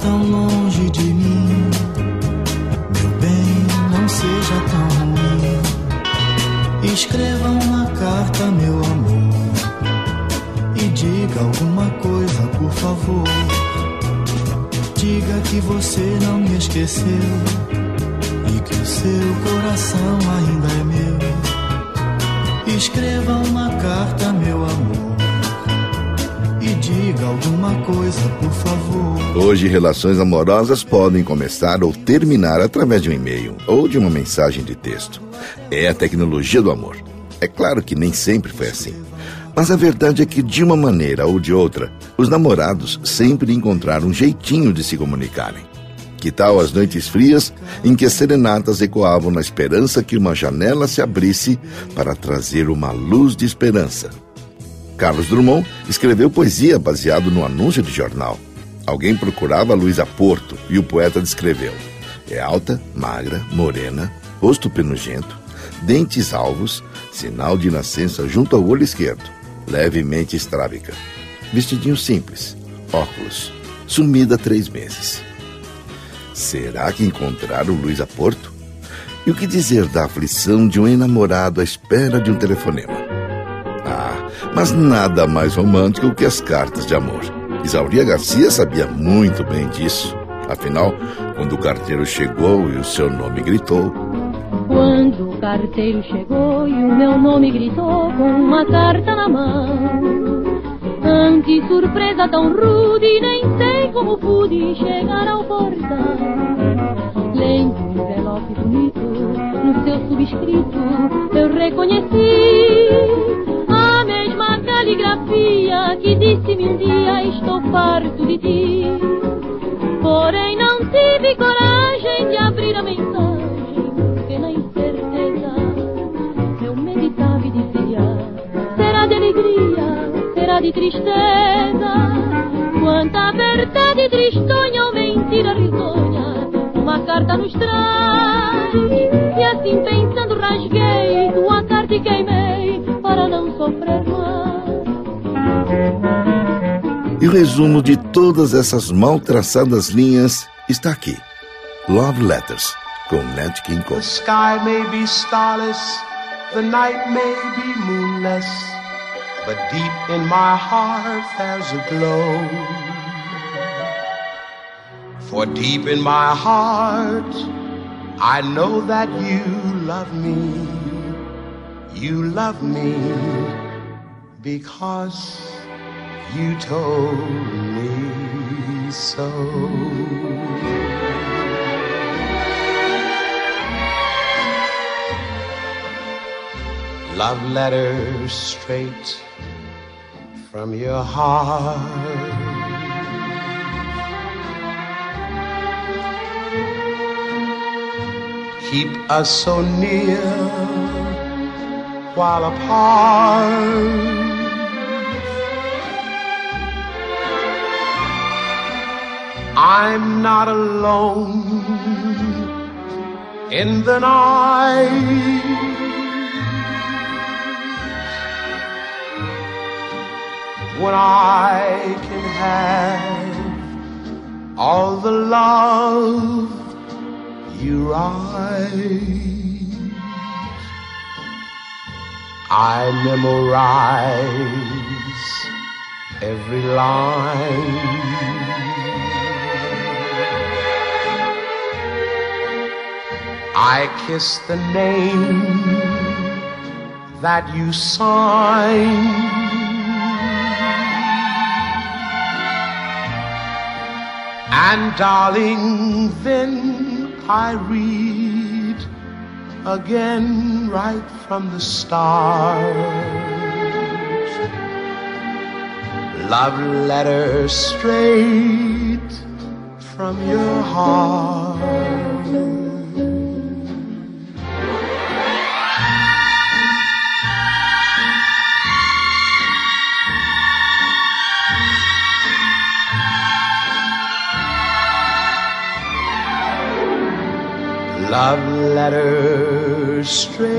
tão longe de mim. Meu bem, não seja tão ruim. Escreva uma carta, meu amor. E diga alguma coisa, por favor. Diga que você não me esqueceu. E que o seu coração ainda é meu. Escreva uma carta, meu amor. E diga alguma coisa, por favor. Hoje, relações amorosas podem começar ou terminar através de um e-mail ou de uma mensagem de texto. É a tecnologia do amor. É claro que nem sempre foi assim. Mas a verdade é que, de uma maneira ou de outra, os namorados sempre encontraram um jeitinho de se comunicarem. Que tal as noites frias em que as serenatas ecoavam na esperança que uma janela se abrisse para trazer uma luz de esperança? Carlos Drummond escreveu poesia baseado no anúncio de jornal. Alguém procurava Luísa Porto e o poeta descreveu: é alta, magra, morena, rosto penugento, dentes alvos, sinal de nascença junto ao olho esquerdo, levemente estrábica. Vestidinho simples, óculos, sumida três meses. Será que encontraram Luísa Porto? E o que dizer da aflição de um enamorado à espera de um telefonema? Ah, mas nada mais romântico que as cartas de amor. Isauria Garcia sabia muito bem disso. Afinal, quando o carteiro chegou e o seu nome gritou. Quando o carteiro chegou e o meu nome gritou com uma carta na mão. Ante surpresa tão rude, nem sei como pude chegar ao portão. Lendo um envelope bonito, no seu subscrito, eu reconheci caligrafia que disse-me um dia estou farto de ti. Porém não tive coragem de abrir a mensagem, porque na incerteza eu meditava e dizia: será de alegria, será de tristeza? Quanta verdade tristonha ou mentira risonha, uma carta nos traz. E assim pensando rasguei tua carta e queimei para não sofrer. E o resumo de todas essas mal traçadas linhas está aqui. Love Letters, com Nat King Cole. The sky may be starless, the night may be moonless, but deep in my heart there's a glow. For deep in my heart, I know that you love me. You love me because you told me so. Love letters straight from your heart. Keep us so near while apart I'm not alone in the night. when I can have all the love you write. I memorize every line. I kiss the name that you sign. And darling, then I read again right from the start. Love letter straight from your heart. Love letter straight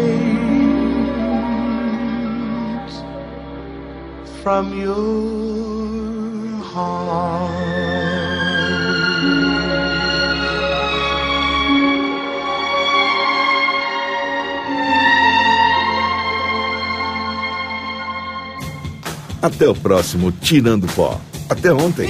from your heart. Até o próximo Tirando Pó. Até ontem.